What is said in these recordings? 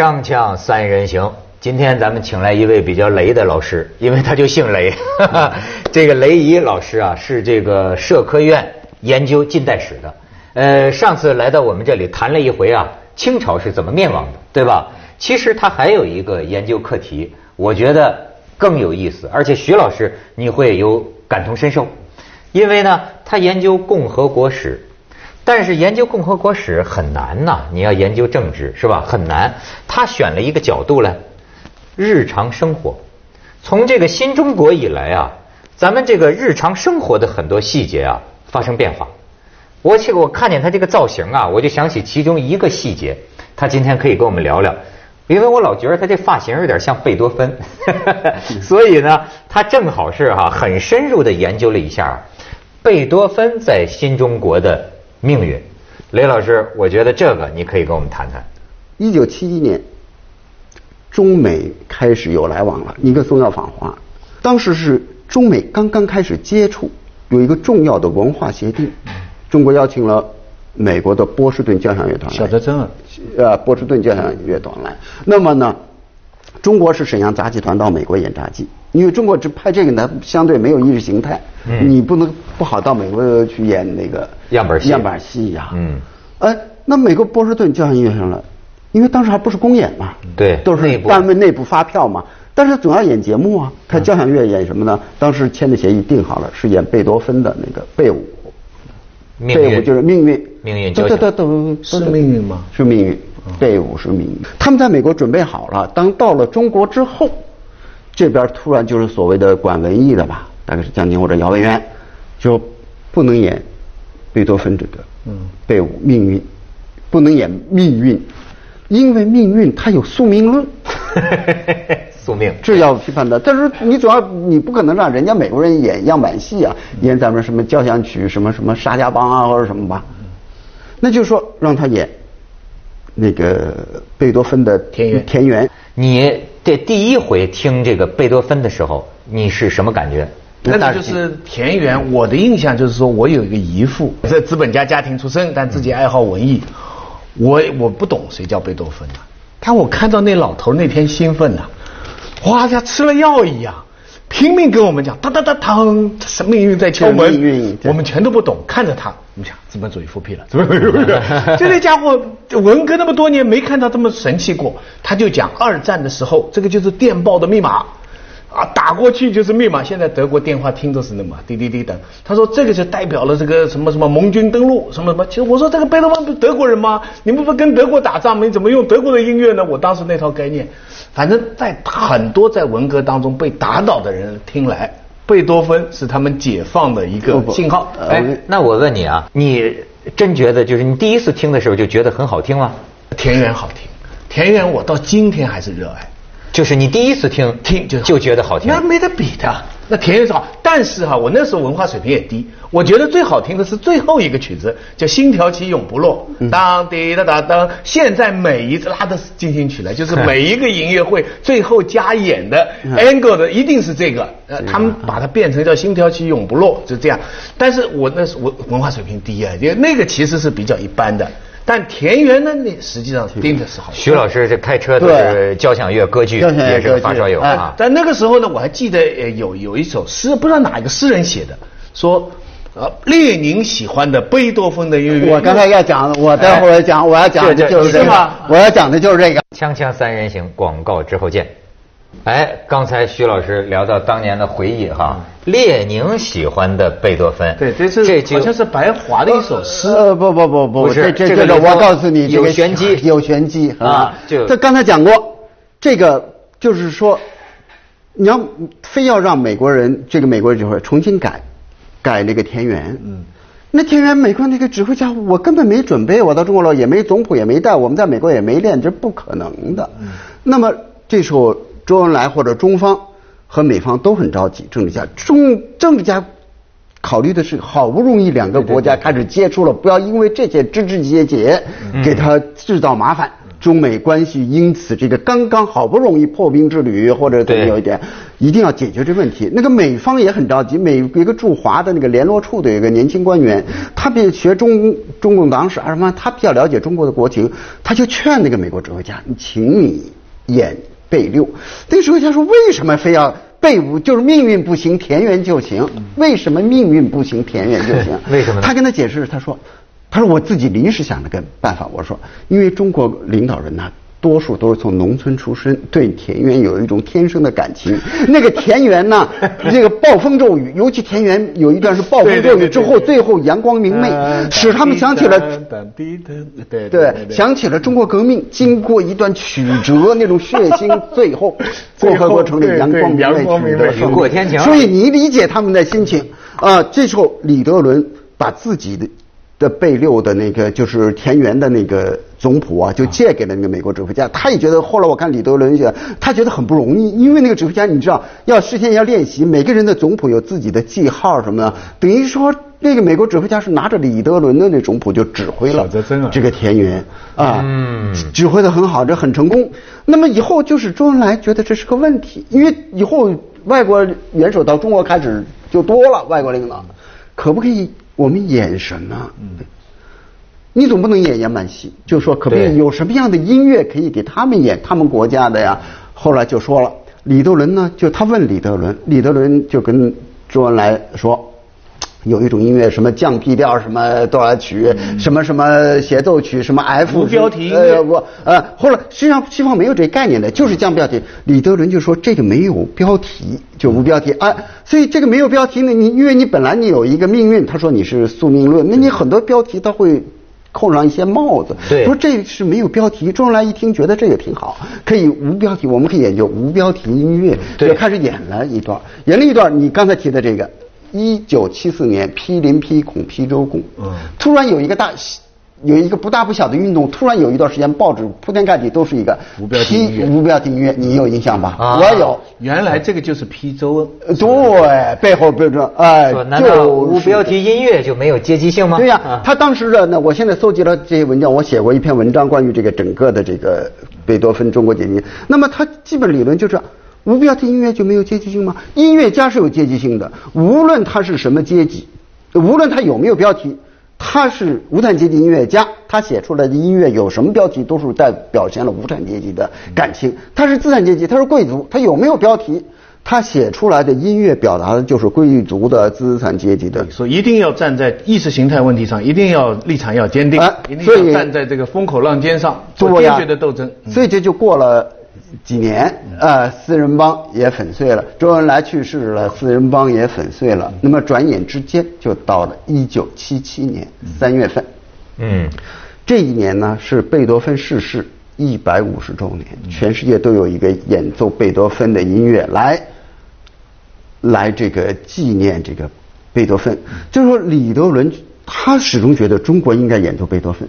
锵锵三人行，今天咱们请来一位比较雷的老师，因为他就姓雷。这个雷怡老师啊，是这个社科院研究近代史的。呃，上次来到我们这里谈了一回啊，清朝是怎么灭亡的，对吧？其实他还有一个研究课题，我觉得更有意思，而且徐老师你会有感同身受，因为呢，他研究共和国史。但是研究共和国史很难呐，你要研究政治是吧？很难。他选了一个角度来，日常生活。从这个新中国以来啊，咱们这个日常生活的很多细节啊发生变化。我去，我看见他这个造型啊，我就想起其中一个细节。他今天可以跟我们聊聊，因为我老觉得他这发型有点像贝多芬，所以呢，他正好是哈很深入的研究了一下贝多芬在新中国的。命运，雷老师，我觉得这个你可以跟我们谈谈。一九七一年，中美开始有来往了，尼克松要访华，当时是中美刚刚开始接触，有一个重要的文化协定，中国邀请了美国的波士顿交响乐团，小泽征尔，呃，波士顿交响乐团来，那么呢，中国是沈阳杂技团到美国演杂技。因为中国只拍这个呢，相对没有意识形态，你不能不好到美国去演那个样板戏样板戏呀。嗯，哎，那美国波士顿交响乐上了，因为当时还不是公演嘛，对，都是单位内部发票嘛。但是总要演节目啊，他交响乐演什么呢？当时签的协议定好了，是演贝多芬的那个贝舞，贝舞就是命运，命运交响，都都是命运吗？是命运，贝舞是命运。他们在美国准备好了，当到了中国之后。这边突然就是所谓的管文艺的吧，大概是江津或者姚文渊，就不能演贝多芬这个嗯。贝命运，不能演命运，因为命运它有宿命论，宿命。这要批判的。但是你主要你不可能让人家美国人演样板戏啊，演咱们什么交响曲什么什么沙家浜啊或者什么吧，那就是说让他演那个贝多芬的田园。田园，你。这第一回听这个贝多芬的时候，你是什么感觉？那就是田园。我的印象就是说，我有一个姨父，在资本家家庭出身，但自己爱好文艺。我我不懂谁叫贝多芬啊，但我看到那老头那天兴奋呐，哇，像吃了药一样。拼命跟我们讲，当当当当，什么命运在敲门？我们全都不懂，看着他，你想资本主义复辟了，资本主义复辟了。就那家伙文革那么多年没看到这么神气过，他就讲二战的时候，这个就是电报的密码，啊，打过去就是密码。现在德国电话听都是那么滴滴滴的。他说这个就代表了这个什么什么盟军登陆什么什么。其实我说这个贝多芬不是德国人吗？你们不跟德国打仗吗，你怎么用德国的音乐呢？我当时那套概念。反正，在很多在文革当中被打倒的人听来，贝多芬是他们解放的一个信号。哎，那我问你啊，你真觉得就是你第一次听的时候就觉得很好听吗？田园好听，田园我到今天还是热爱。就是你第一次听听就就觉得好听，那没得比的。那田园是好，但是哈，我那时候文化水平也低。我觉得最好听的是最后一个曲子，叫《心条旗永不落》。当滴答答当，现在每一次拉的进行曲来，就是每一个音乐会最后加演的 angle 的一定是这个。呃，他们把它变成叫《心条旗永不落》，就这样。但是我那时我文化水平低啊，因为那个其实是比较一般的。但田园呢，那实际上盯的是好。徐老师这开车都是交响乐歌剧，也是发烧友啊。但那个时候呢，我还记得有有一首诗，不知道哪一个诗人写的，说呃列宁喜欢的贝多芬的音乐。我刚才要讲，我待会儿讲，我要讲的就是这个。我要讲的就是这个。锵锵三人行，广告之后见。哎，刚才徐老师聊到当年的回忆哈，列宁喜欢的贝多芬，对，这是这好像是白华的一首诗。呃，不不不不，这这这个我告诉你，有玄机，有玄机啊。就这刚才讲过，这个就是说，你要非要让美国人，这个美国人就会重新改，改那个田园。嗯，那田园美国那个指挥家，我根本没准备，我到中国了也没总谱也没带，我们在美国也没练，这不可能的。嗯，那么这时候。周恩来或者中方和美方都很着急，政治家中政治家考虑的是，好不容易两个国家开始接触了，不要因为这些枝枝节节给他制造麻烦。中美关系因此这个刚刚好不容易破冰之旅，或者怎么有一点，一定要解决这问题。那个美方也很着急，美一个驻华的那个联络处的一个年轻官员，他比学中中共党史啊什么，他比较了解中国的国情，他就劝那个美国指挥家，请你演备六。那时候他说，为什么非要？背五就是命运不行，田园就行。为什么命运不行，田园就行？为什么？他跟他解释，他说：“他说我自己临时想了个办法。我说，因为中国领导人呢。”多数都是从农村出身，对田园有一种天生的感情。那个田园呢，这个暴风骤雨，尤其田园有一段是暴风骤雨之后，最后阳光明媚，使他们想起了，对对，想起了中国革命经过一段曲折，那种血腥，最后共和国成立阳光明媚，雨过天晴。所以你理解他们的心情啊。这时候李德伦把自己的。的备六的那个就是田园的那个总谱啊，就借给了那个美国指挥家。他也觉得，后来我看李德伦讲，他觉得很不容易，因为那个指挥家你知道，要事先要练习，每个人的总谱有自己的记号什么的，等于说那个美国指挥家是拿着李德伦的那总谱就指挥了这个田园啊，指挥的很好，这很成功。那么以后就是周恩来觉得这是个问题，因为以后外国元首到中国开始就多了，外国领导可不可以？我们演什么？你总不能演延满戏，就说可不可以有什么样的音乐可以给他们演他们国家的呀？后来就说了，李德伦呢，就他问李德伦，李德伦就跟周恩来说。有一种音乐，什么降 P 调，什么多少曲，什么什么协奏曲，什么 F 标题呃不呃，后来实际上西方没有这概念的，就是降标题。李德伦就说这个没有标题就无标题啊，所以这个没有标题呢，你因为你本来你有一个命运，他说你是宿命论，那你很多标题他会扣上一些帽子。对，说这是没有标题。周恩来一听觉得这个挺好，可以无标题，我们可以研究无标题音乐，就开始演了一段，演了一段你刚才提的这个。一九七四年，批林批孔批周公，嗯，突然有一个大，有一个不大不小的运动，突然有一段时间，报纸铺天盖地都是一个批无标题音乐，你有印象吧？我有。原来这个就是批周，对，背后背着哎，就无标题音乐就没有阶级性吗？对呀，他当时的那，我现在搜集了这些文章，我写过一篇文章关于这个整个的这个贝多芬中国阶级。那么他基本理论就是。无标题音乐就没有阶级性吗？音乐家是有阶级性的，无论他是什么阶级，无论他有没有标题，他是无产阶级音乐家，他写出来的音乐有什么标题，都是代表现了无产阶级的感情。他是资产阶级，他是贵族，他有没有标题，他写出来的音乐表达的就是贵族的资产阶级的。所以一定要站在意识形态问题上，一定要立场要坚定，一定要站在这个风口浪尖上做坚决的斗争。所以这就过了。几年，呃，四人帮也粉碎了。周恩来去世了，四人帮也粉碎了。那么转眼之间就到了一九七七年三月份。嗯，这一年呢是贝多芬逝世一百五十周年，全世界都有一个演奏贝多芬的音乐来，来这个纪念这个贝多芬。就是说，李德伦他始终觉得中国应该演奏贝多芬。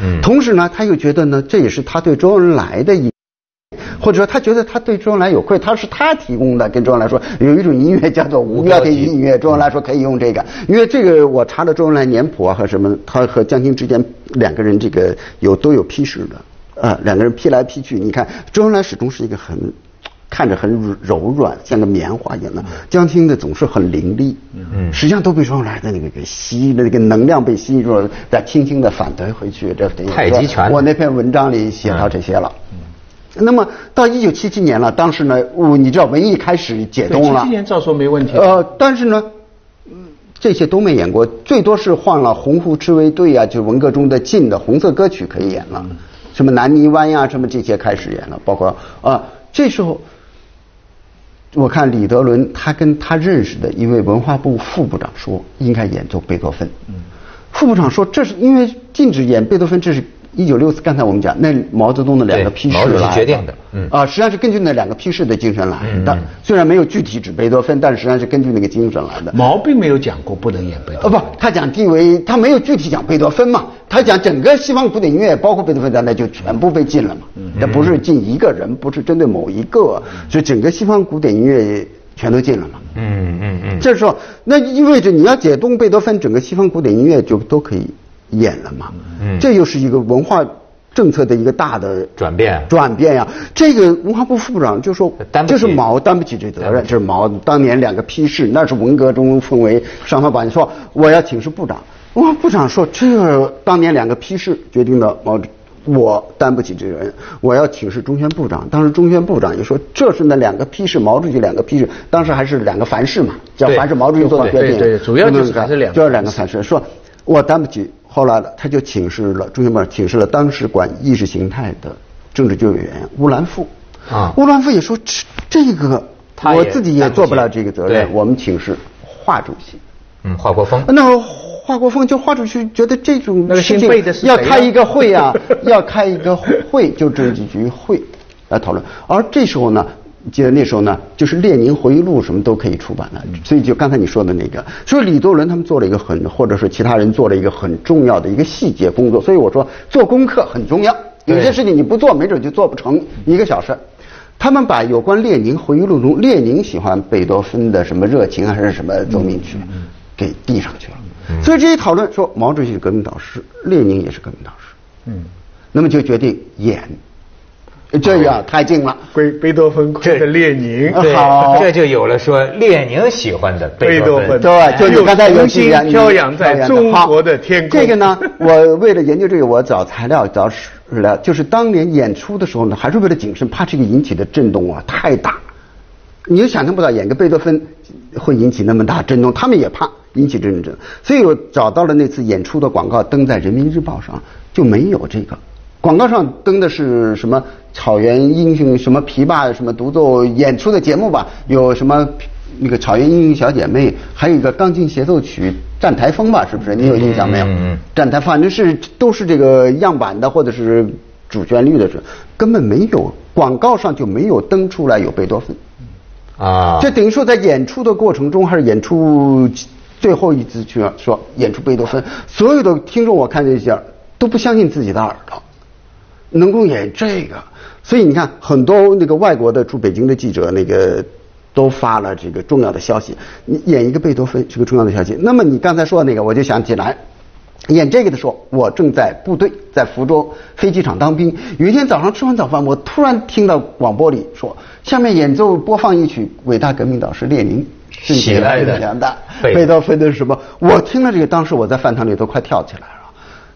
嗯，同时呢，他又觉得呢，这也是他对周恩来的一。或者说他觉得他对周恩来有愧，他是他提供的，跟周恩来说有一种音乐叫做无标题音乐，周恩来说可以用这个，因为这个我查了周恩来年谱啊和什么，他和江青之间两个人这个有都有批示的，啊，两个人批来批去，你看周恩来始终是一个很看着很柔软，像个棉花一样的，江青的总是很凌厉，嗯，实际上都被周恩来的那个给吸的那个能量被吸住了，再轻轻的反弹回去，这太极拳，我那篇文章里写到这些了。那么到一九七七年了，当时呢，你知道文艺开始解冻了。七七年照说没问题。呃，但是呢，这些都没演过，最多是换了《红湖赤卫队》啊，就文革中的禁的红色歌曲可以演了，什么《南泥湾》呀，什么这些开始演了，包括啊，这时候我看李德伦他跟他认识的一位文化部副部长说，应该演奏贝多芬。嗯，副部长说，这是因为禁止演贝多芬，这是。一九六四，刚才我们讲那毛泽东的两个批示来决定的，嗯啊，实际上是根据那两个批示的精神来的。虽然没有具体指贝多芬，但是实际上是根据那个精神来的。毛并没有讲过不能演贝多，哦不，他讲地位，他没有具体讲贝多芬嘛，他讲整个西方古典音乐，包括贝多芬在内，就全部被禁了嘛。那不是禁一个人，不是针对某一个，所以整个西方古典音乐全都禁了嘛。嗯嗯嗯，这时候那意味着你要解冻贝多芬，整个西方古典音乐就都可以。演了嘛，嗯这又是一个文化政策的一个大的转变转变呀。这个文化部副部长就说，就是毛担不起这责任，就是毛当年两个批示，那是文革中分为上方宝剑，说我要请示部长，文化部长说这当年两个批示决定的毛。我担不起这个人，我要请示中宣部长。当时中宣部长也说，这是那两个批示，毛主席两个批示，当时还是两个凡是嘛，叫凡是毛主席做的决定。对对，主要就是还是两，就是两个凡是，说我担不起。后来呢，他就请示了中宣部长，请示了当时管意识形态的政治局委员乌兰富。啊，乌兰富也说这这个，我自己也做不了这个责任。我们请示华主席。嗯，华国锋。那。华国锋就华主席，觉得这种事情要开一个会啊，要开一个会，就政治局会来讨论。而这时候呢，记得那时候呢，就是列宁回忆录什么都可以出版了，所以就刚才你说的那个，所以李多伦他们做了一个很，或者是其他人做了一个很重要的一个细节工作。所以我说做功课很重要，有些事情你不做，没准就做不成一个小事。他们把有关列宁回忆录中列宁喜欢贝多芬的什么热情还是什么奏鸣曲，给递上去了。所以这一讨论说毛主席是革命导师，列宁也是革命导师，嗯，那么就决定演，这个太近了。贝贝多芬这个列宁，好，这就有了说列宁喜欢的贝多芬，对，就你刚才有星飘扬在中国的天空。这个呢，我为了研究这个，我找材料找史料，就是当年演出的时候呢，还是为了谨慎，怕这个引起的震动啊太大。你就想象不到演个贝多芬会引起那么大震动，他们也怕。引起震动，所以我找到了那次演出的广告，登在人民日报上就没有这个。广告上登的是什么草原英雄什么琵琶什么独奏演出的节目吧？有什么那个草原英雄小姐妹，还有一个钢琴协奏曲站台风吧？是不是？你有印象没有？嗯站台反正是都是这个样板的或者是主旋律的，是根本没有广告上就没有登出来有贝多芬啊。这等于说在演出的过程中还是演出。最后一次去说演出贝多芬，所有的听众我看这些都不相信自己的耳朵，能够演这个，所以你看很多那个外国的驻北京的记者那个都发了这个重要的消息，你演一个贝多芬是个重要的消息。那么你刚才说的那个，我就想起来，演这个的时候，我正在部队在福州飞机场当兵，有一天早上吃完早饭，我突然听到广播里说，下面演奏播放一曲伟大革命导师列宁。喜爱的贝多芬的什么？我听了这个，当时我在饭堂里都快跳起来了，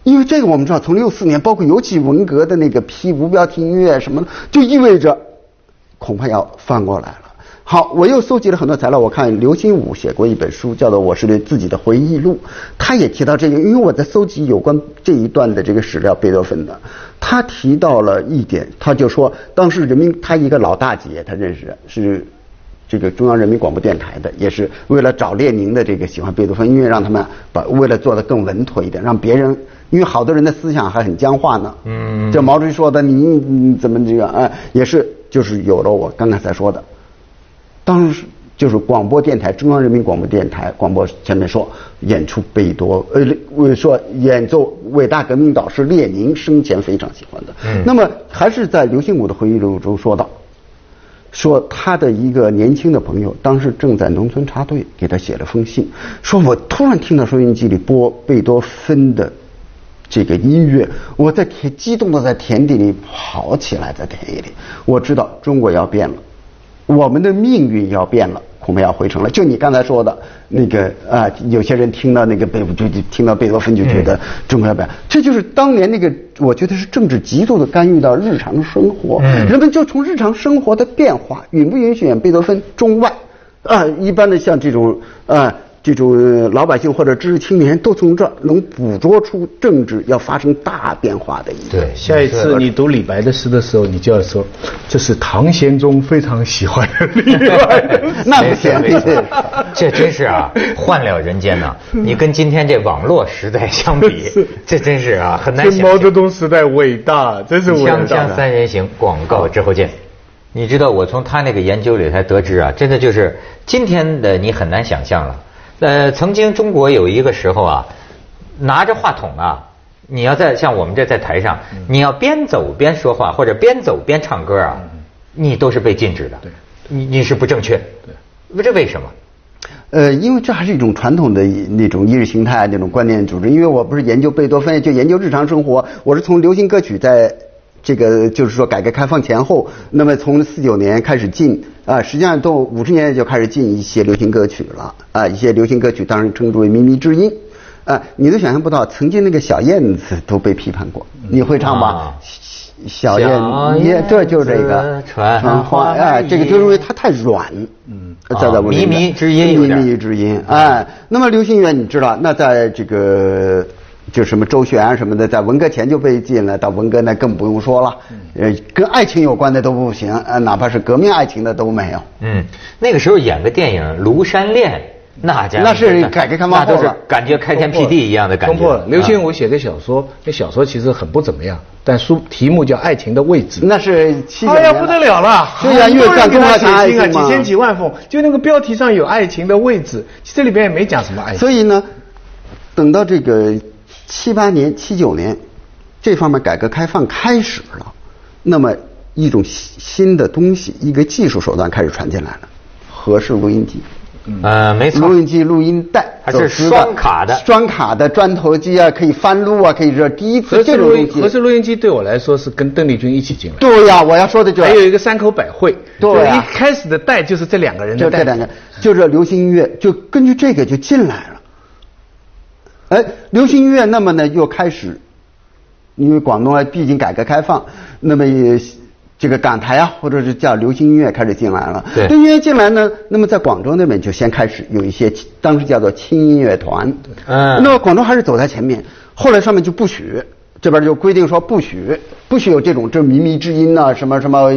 因为这个我们知道，从六四年，包括尤其文革的那个批无标题音乐什么的，就意味着恐怕要翻过来了。好，我又搜集了很多材料，我看刘心武写过一本书，叫做《我是对自己的回忆录》，他也提到这个，因为我在搜集有关这一段的这个史料，贝多芬的，他提到了一点，他就说，当时人民他一个老大姐，他认识是。这个中央人民广播电台的，也是为了找列宁的这个喜欢贝多芬音乐，让他们把为了做的更稳妥一点，让别人，因为好多人的思想还很僵化呢。嗯，这毛主席说的，你怎么这个？哎，也是就是有了我刚刚才说的，当时就是广播电台中央人民广播电台广播前面说演出贝多，呃，说演奏伟大革命导师列宁生前非常喜欢的。嗯，那么还是在刘心武的回忆录中说到。说他的一个年轻的朋友，当时正在农村插队，给他写了封信，说我突然听到收音机里播贝多芬的这个音乐，我在田激动的在田地里跑起来，在田野里，我知道中国要变了，我们的命运要变了。恐怕要回城了。就你刚才说的那个啊，有些人听到那个贝就就听到贝多芬就觉得中国要变，这就是当年那个，我觉得是政治极度的干预到日常生活。人们就从日常生活的变化，允不允许演贝多芬中外啊，一般的像这种啊。这种老百姓或者知识青年都从这能捕捉出政治要发生大变化的一对，下一次你读李白的诗的时候，你就要说这是唐玄宗非常喜欢的李白。那不行，这真是啊，换了人间呐！你跟今天这网络时代相比，这真是啊，很难。毛泽东时代伟大，真是伟大。锵锵三人行，广告之后见。你知道我从他那个研究里才得知啊，真的就是今天的你很难想象了。呃，曾经中国有一个时候啊，拿着话筒啊，你要在像我们这在台上，你要边走边说话或者边走边唱歌啊，你都是被禁止的，对你你是不正确，对，这为什么？呃，因为这还是一种传统的那种意识形态那种观念组织。因为我不是研究贝多芬，就研究日常生活。我是从流行歌曲在，这个就是说改革开放前后，那么从四九年开始进啊，实际上到五十年代就开始进一些流行歌曲了啊，一些流行歌曲当然称之为靡靡之音啊，你都想象不到，曾经那个小燕子都被批判过。你会唱吧？小燕也对，就是这个传花哎，这个就是因为它太软，嗯，在在靡靡之音靡靡之音哎。那么流行乐你知道，那在这个就什么周璇啊什么的，在文革前就被禁了，到文革那更不用说了，呃，跟爱情有关的都不行，呃，哪怕是革命爱情的都没有。嗯，那个时候演个电影《庐山恋》。那家那是改革开放后了，感觉开天辟地一样的感觉。突破了。刘心武写的小说，那小说其实很不怎么样，但书题目叫《爱情的位置》。那是七哎呀，不得了了！对呀，越战他写信啊，几千几万封，就那个标题上有“爱情的位置”，这里边也没讲什么爱情。所以呢，等到这个七八年、七九年，这方面改革开放开始了，那么一种新的东西，一个技术手段开始传进来了，合适录音机。呃，没错，录音机、录音带还是双卡的，双卡的砖头机啊，可以翻录啊，可以说第一次这种录音合适录音机对我来说是跟邓丽君一起进来。对呀，我要说的就是还有一个山口百惠。对一开始的带就是这两个人的带。就这两个，就是流行音乐，就根据这个就进来了。哎，流行音乐，那么呢又开始，因为广东啊，毕竟改革开放，那么也。这个港台啊，或者是叫流行音乐开始进来了。对，流行音乐进来呢，那么在广州那边就先开始有一些，当时叫做轻音乐团。嗯。那么广州还是走在前面，后来上面就不许，这边就规定说不许，不许有这种这靡靡之音呐，什么什么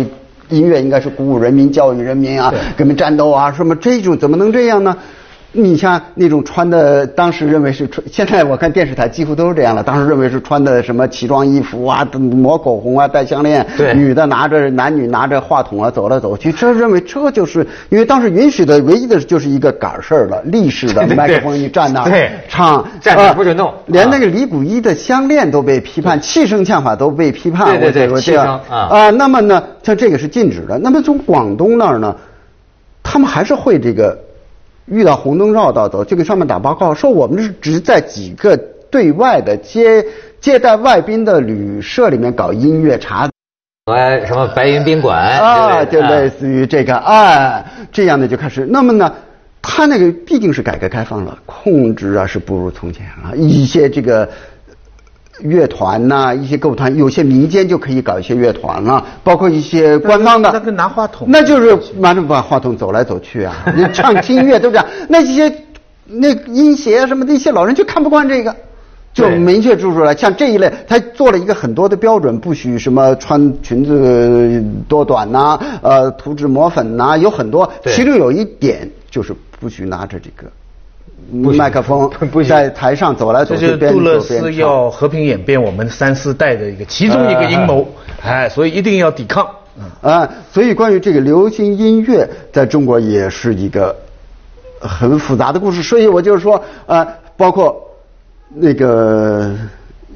音乐应该是鼓舞人民、教育人民啊，革命战斗啊，什么这种怎么能这样呢？你像那种穿的，当时认为是穿，现在我看电视台几乎都是这样了。当时认为是穿的什么奇装异服啊，抹口红啊，戴项链，女的拿着男女拿着话筒啊走来走去，这认为这就是因为当时允许的唯一的就是一个杆事儿了，立式的 麦克风，一站那对唱，站着不准动，连那个李谷一的项链都被批判，气声唱法都被批判。对对对，气声啊啊，那么呢，像这个是禁止的。那么从广东那儿呢，他们还是会这个。遇到红灯绕道走，就给上面打报告，说我们是只在几个对外的接接待外宾的旅社里面搞音乐茶，哎，什么白云宾馆啊，就类似于这个啊，这样的就开始。那么呢，他那个毕竟是改革开放了，控制啊是不如从前了，一些这个。乐团呐，一些歌舞团，有些民间就可以搞一些乐团了，包括一些官方的。那个拿话筒。那就是拿着把话筒走来走去啊，你唱轻音乐对不对？那些那音协什么的，一些老人就看不惯这个，就明确注出来，像这一类，他做了一个很多的标准，不许什么穿裙子多短呐，呃，涂脂抹粉呐，有很多。其中有一点就是不许拿着这个。麦克风 在台上走来走去，这就是杜勒斯要和平演变我们三四代的一个其中一个阴谋，哎，所以一定要抵抗。啊，所以关于这个流行音乐，在中国也是一个很复杂的故事。所以我就是说，啊，包括那个。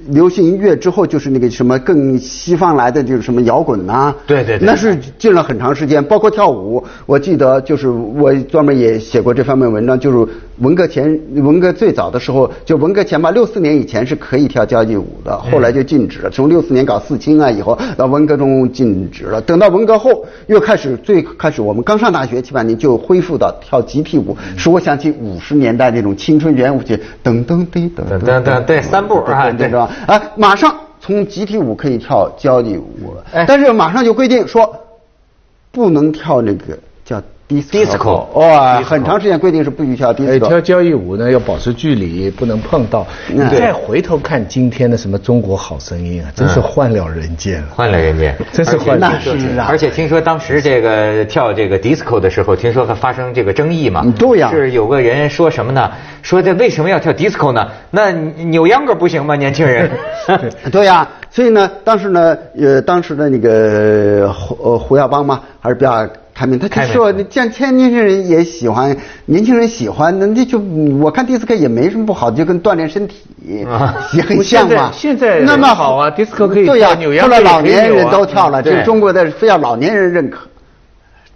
流行音乐之后就是那个什么更西方来的就是什么摇滚呐，对对，那是进了很长时间，包括跳舞。我记得就是我专门也写过这方面文章，就是文革前文革最早的时候，就文革前吧，六四年以前是可以跳交际舞的，后来就禁止了。从六四年搞四清啊以后，到文革中禁止了。等到文革后又开始，最开始我们刚上大学七八年就恢复到跳集体舞，使我想起五十年代那种青春圆舞曲，噔噔噔噔噔噔，对三步啊，对是吧？啊，马上从集体舞可以跳交际舞了，但是马上就规定说，不能跳那个叫。Disco 哇，很长时间规定是不许跳 disco。跳交谊舞呢要保持距离，不能碰到。你再回头看今天的什么中国好声音啊，真是换了人间了。换了人间，真是换了人间。而且听说当时这个跳这个 disco 的时候，听说还发生这个争议嘛？对呀。是有个人说什么呢？说这为什么要跳 disco 呢？那扭秧歌不行吗？年轻人。对呀，所以呢，当时呢，呃，当时的那个胡呃胡耀邦嘛，还是比较。他们他就说，像现年轻人也喜欢，年轻人喜欢，那那就我看迪斯科也没什么不好，就跟锻炼身体也很像嘛。现在那么好啊，迪斯科可以对呀，后来老年人都跳了，这中国的非要老年人认可。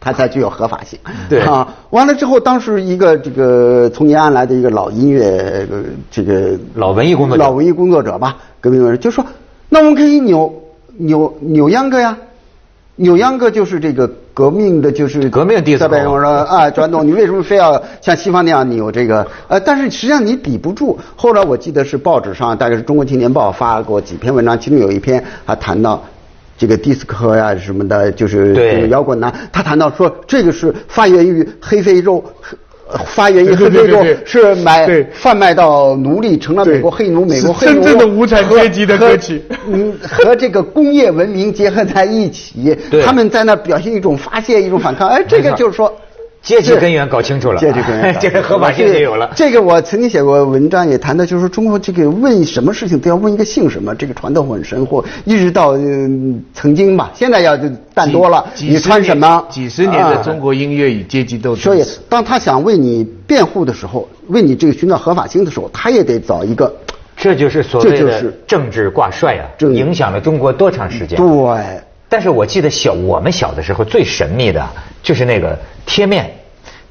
它才具有合法性。对啊，完了之后，当时一个这个从延安来的一个老音乐这个老文艺工作者老文艺工作者吧，革命人就说，那我们可以扭扭扭秧歌呀。扭秧歌就是这个革命的，就是革命第四。在我说啊，传统，你为什么非要像西方那样扭这个？呃，但是实际上你抵不住。后来我记得是报纸上，大概是中国青年报发过几篇文章，其中有一篇还谈到这个迪斯科呀什么的，就是摇滚呐，他谈到说这个是发源于黑非洲。发源于黑非洲，是买贩卖到奴隶，成了美国黑奴，美国黑奴真正的无产阶级的歌曲，嗯，和这个工业文明结合在一起，他们在那表现一种发泄，一种反抗，哎，这个就是说。阶级根源搞清楚了，阶级根源，这个合法性也有了。这个我曾经写过文章，也谈到，就是说中国这个问什么事情都要问一个姓什么，这个传统很深厚，一直到曾经吧，现在要就淡多了。你穿什么？几十年的中国音乐与阶级斗争。所以，当他想为你辩护的时候，为你这个寻找合法性的时候，他也得找一个。这就是所谓的政治挂帅啊，影响了中国多长时间？对。但是我记得小我们小的时候最神秘的就是那个贴面，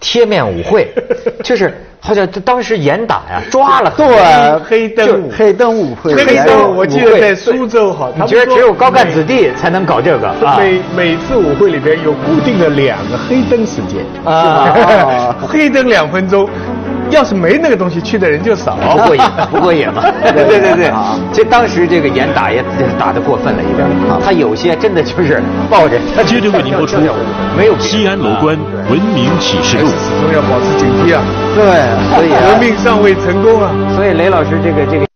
贴面舞会，就是好像当时严打呀，抓了对黑灯黑灯舞会，黑灯我记得在苏州好，你觉得只有高干子弟才能搞这个？每每次舞会里边有固定的两个黑灯时间啊，黑灯两分钟。要是没那个东西，去的人就少，不过瘾，不过瘾嘛。对对对对，其实当时这个严打也打得过分了一点，他有些真的就是抱着。他接着为您播出没有西安楼观文明启示录，始终要保持警惕啊。对，所以革命尚未成功啊。所以雷老师这个这个。